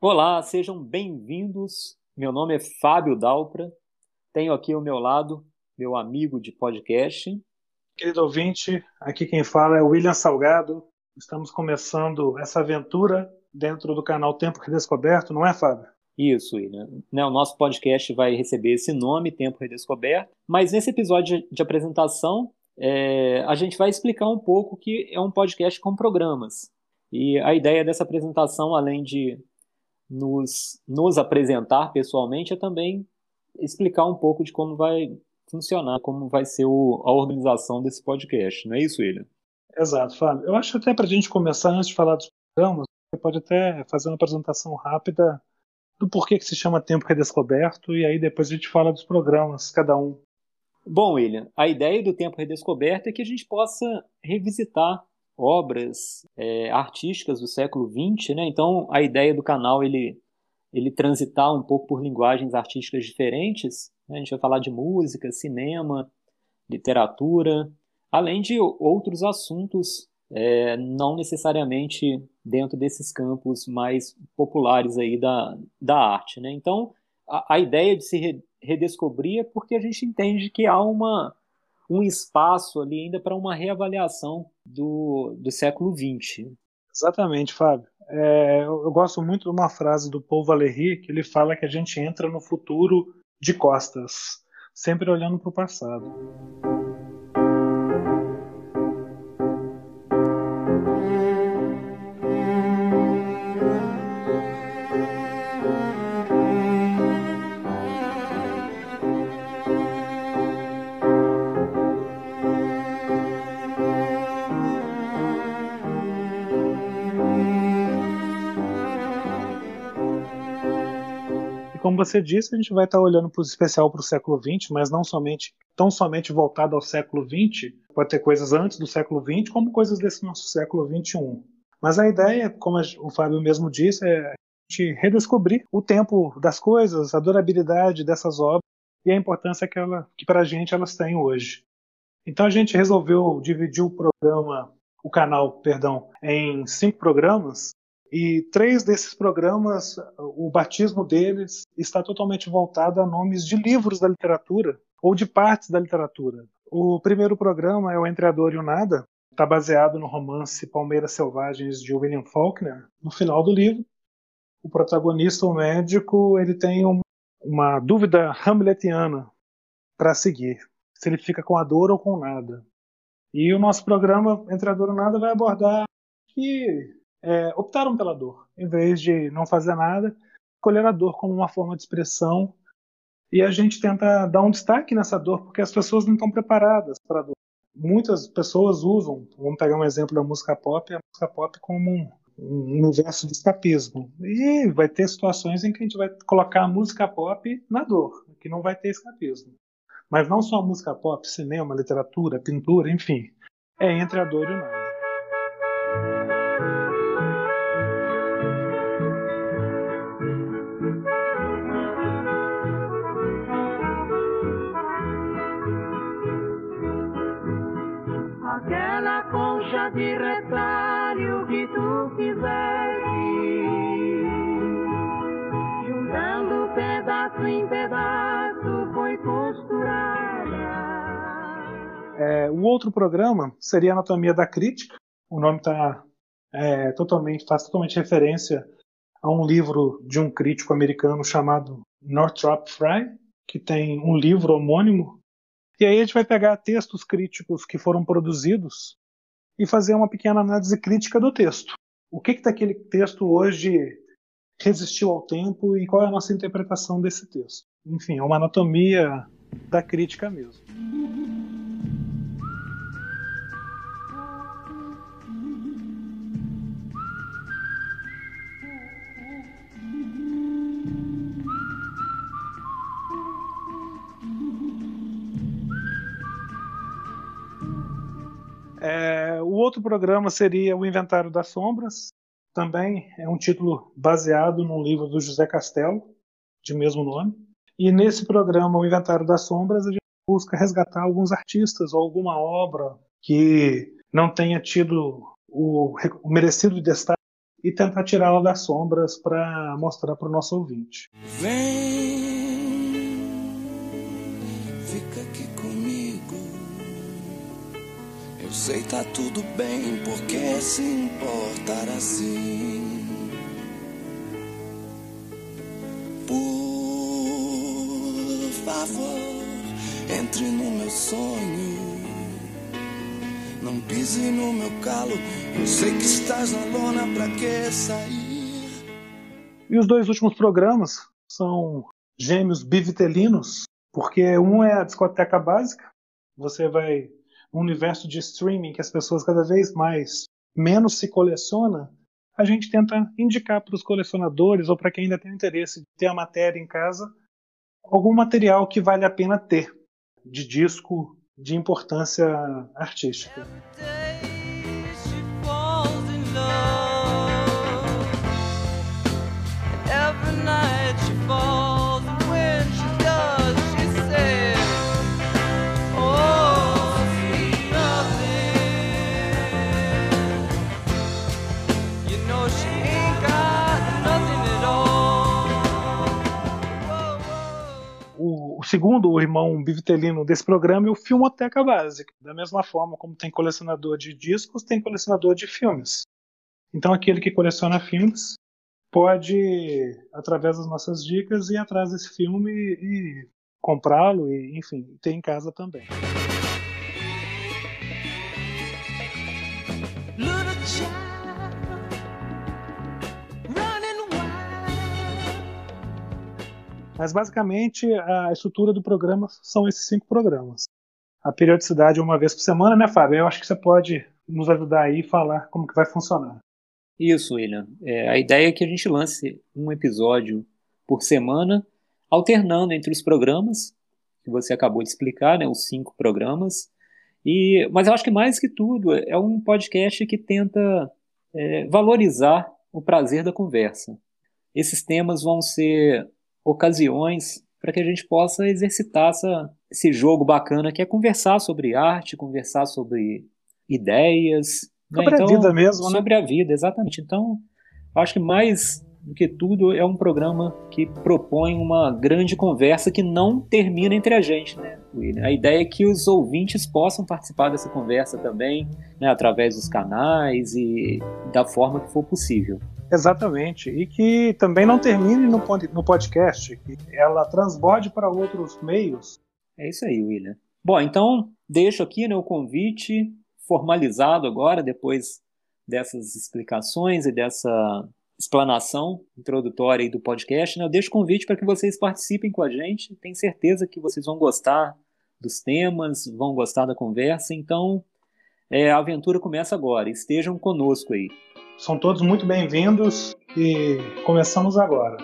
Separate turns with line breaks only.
Olá, sejam bem-vindos. Meu nome é Fábio Dalpra. Tenho aqui ao meu lado meu amigo de podcast.
Querido ouvinte, aqui quem fala é William Salgado. Estamos começando essa aventura dentro do canal Tempo Redescoberto, não é, Fábio?
Isso, William. Né, o nosso podcast vai receber esse nome, Tempo Redescoberto. Mas nesse episódio de apresentação, é, a gente vai explicar um pouco que é um podcast com programas. E a ideia dessa apresentação, além de nos, nos apresentar pessoalmente é também explicar um pouco de como vai funcionar, como vai ser o, a organização desse podcast, não é isso, William?
Exato, Fábio. Eu acho até para a gente começar, antes de falar dos programas, você pode até fazer uma apresentação rápida do porquê que se chama Tempo Redescoberto e aí depois a gente fala dos programas, cada um.
Bom, William, a ideia do Tempo Redescoberto é que a gente possa revisitar obras é, artísticas do século XX, né? Então a ideia do canal ele ele transitar um pouco por linguagens artísticas diferentes. Né? A gente vai falar de música, cinema, literatura, além de outros assuntos é, não necessariamente dentro desses campos mais populares aí da, da arte, né? Então a, a ideia de se re, redescobrir é porque a gente entende que há uma um espaço ali ainda para uma reavaliação do, do século XX.
Exatamente, Fábio. É, eu, eu, gosto muito de uma frase do Paul Valéry que ele fala que a gente entra no futuro de costas, sempre olhando para o passado. Como você disse, a gente vai estar olhando para o especial para o século XX, mas não somente tão somente voltado ao século XX. Pode ter coisas antes do século XX, como coisas desse nosso século XXI. Mas a ideia, como o Fábio mesmo disse, é a gente redescobrir o tempo das coisas, a durabilidade dessas obras e a importância que, que para a gente elas têm hoje. Então a gente resolveu dividir o programa, o canal, perdão, em cinco programas e três desses programas, o batismo deles está totalmente voltado a nomes de livros da literatura ou de partes da literatura. O primeiro programa é o Entre a Dor e o Nada, está baseado no romance Palmeiras Selvagens de William Faulkner. No final do livro, o protagonista, o médico, ele tem um, uma dúvida hamletiana para seguir, se ele fica com a dor ou com nada. E o nosso programa Entre a Dor e o Nada vai abordar que é, optaram pela dor, em vez de não fazer nada, escolher a dor como uma forma de expressão. E a gente tenta dar um destaque nessa dor, porque as pessoas não estão preparadas para a dor. Muitas pessoas usam, vamos pegar um exemplo da música pop, a música pop como um, um universo de escapismo. E vai ter situações em que a gente vai colocar a música pop na dor, que não vai ter escapismo. Mas não só a música pop, cinema, literatura, pintura, enfim. É entre a dor e o nada.
De retalho que tu fizeste, juntando pedaço em pedaço, foi costurada.
É, o outro programa seria Anatomia da Crítica. O nome tá, é, totalmente, faz totalmente referência a um livro de um crítico americano chamado Northrop Frye, que tem um livro homônimo. E aí a gente vai pegar textos críticos que foram produzidos e fazer uma pequena análise crítica do texto. O que que daquele texto hoje resistiu ao tempo e qual é a nossa interpretação desse texto? Enfim, é uma anatomia da crítica mesmo. É, o outro programa seria o Inventário das Sombras, também é um título baseado num livro do José Castelo, de mesmo nome. E nesse programa, O Inventário das Sombras, a gente busca resgatar alguns artistas ou alguma obra que não tenha tido o, o merecido destaque e tentar tirá-la das sombras para mostrar para o nosso ouvinte.
Vem, sei tá tudo bem, porque se importar assim. Por favor, entre no meu sonho. Não pise no meu calo, eu sei que estás na lona, pra que sair?
E os dois últimos programas são gêmeos bivitelinos, porque um é a discoteca básica, você vai um universo de streaming que as pessoas cada vez mais menos se coleciona, a gente tenta indicar para os colecionadores ou para quem ainda tem interesse de ter a matéria em casa algum material que vale a pena ter de disco de importância artística. O segundo, o irmão bivitelino desse programa, é o Filmoteca Básica. Da mesma forma como tem colecionador de discos, tem colecionador de filmes. Então aquele que coleciona filmes pode, através das nossas dicas, ir atrás desse filme e, comprá-lo e, enfim, ter em casa também. Mas basicamente a estrutura do programa são esses cinco programas. A periodicidade é uma vez por semana, né, Fábio? Eu acho que você pode nos ajudar aí e falar como que vai funcionar.
Isso, William. É, a ideia é que a gente lance um episódio por semana, alternando entre os programas, que você acabou de explicar, né, os cinco programas. E, mas eu acho que mais que tudo, é um podcast que tenta é, valorizar o prazer da conversa. Esses temas vão ser ocasiões para que a gente possa exercitar essa, esse jogo bacana que é conversar sobre arte, conversar sobre ideias.
Né? Sobre né? então, a vida mesmo,
né? Sobre a vida, exatamente. Então, acho que mais do que tudo é um programa que propõe uma grande conversa que não termina entre a gente, né, William? A ideia é que os ouvintes possam participar dessa conversa também, né, através dos canais e da forma que for possível.
Exatamente. E que também não termine no, podcast, que ela transborde para outros meios.
É isso aí, William. Bom, então deixo aqui né, o convite formalizado agora, depois dessas explicações e dessa explanação introdutória do podcast. Né, eu deixo o convite para que vocês participem com a gente. Tenho certeza que vocês vão gostar dos temas, vão gostar da conversa. Então, é, a aventura começa agora. Estejam conosco aí.
São todos muito bem-vindos e começamos agora.